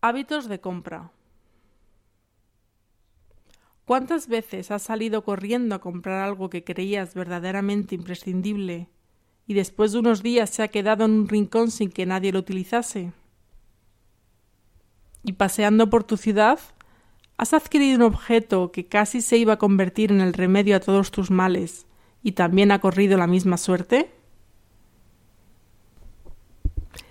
Hábitos de compra. ¿Cuántas veces has salido corriendo a comprar algo que creías verdaderamente imprescindible y después de unos días se ha quedado en un rincón sin que nadie lo utilizase? Y paseando por tu ciudad, has adquirido un objeto que casi se iba a convertir en el remedio a todos tus males y también ha corrido la misma suerte?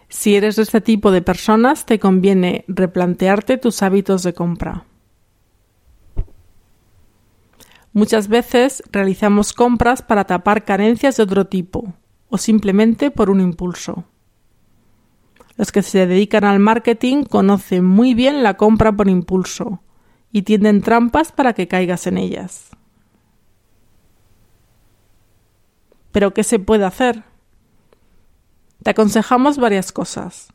Si eres de este tipo de personas, te conviene replantearte tus hábitos de compra. Muchas veces realizamos compras para tapar carencias de otro tipo o simplemente por un impulso. Los que se dedican al marketing conocen muy bien la compra por impulso y tienden trampas para que caigas en ellas. Pero ¿qué se puede hacer? Te aconsejamos varias cosas.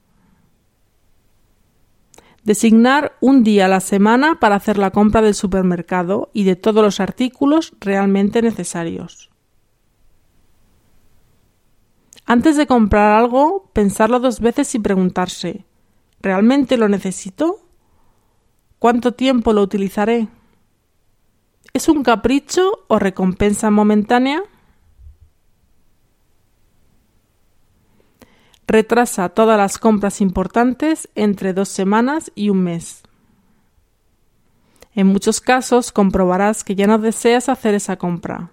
Designar un día a la semana para hacer la compra del supermercado y de todos los artículos realmente necesarios. Antes de comprar algo, pensarlo dos veces y preguntarse ¿realmente lo necesito? ¿Cuánto tiempo lo utilizaré? ¿Es un capricho o recompensa momentánea? Retrasa todas las compras importantes entre dos semanas y un mes. En muchos casos comprobarás que ya no deseas hacer esa compra.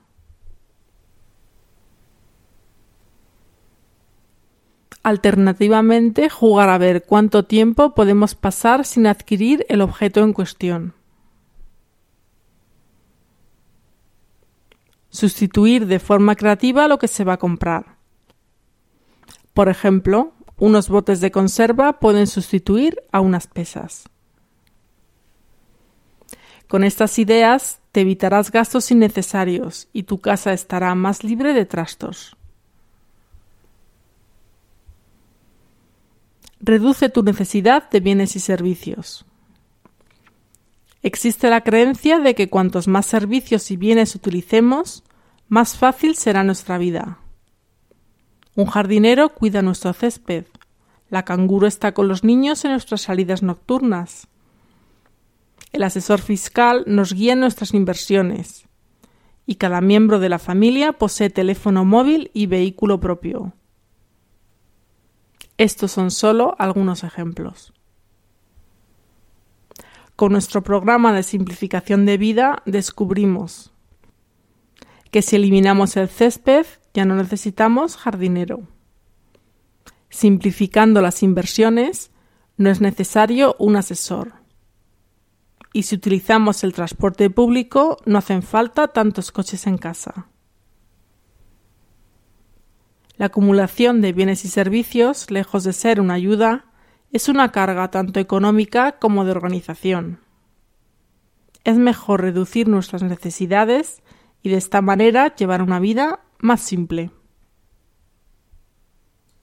Alternativamente, jugar a ver cuánto tiempo podemos pasar sin adquirir el objeto en cuestión. Sustituir de forma creativa lo que se va a comprar. Por ejemplo, unos botes de conserva pueden sustituir a unas pesas. Con estas ideas te evitarás gastos innecesarios y tu casa estará más libre de trastos. Reduce tu necesidad de bienes y servicios. Existe la creencia de que cuantos más servicios y bienes utilicemos, más fácil será nuestra vida. Un jardinero cuida nuestro césped. La canguro está con los niños en nuestras salidas nocturnas. El asesor fiscal nos guía en nuestras inversiones. Y cada miembro de la familia posee teléfono móvil y vehículo propio. Estos son solo algunos ejemplos. Con nuestro programa de simplificación de vida descubrimos que si eliminamos el césped ya no necesitamos jardinero. Simplificando las inversiones, no es necesario un asesor. Y si utilizamos el transporte público, no hacen falta tantos coches en casa. La acumulación de bienes y servicios, lejos de ser una ayuda, es una carga tanto económica como de organización. Es mejor reducir nuestras necesidades y de esta manera llevar una vida más simple.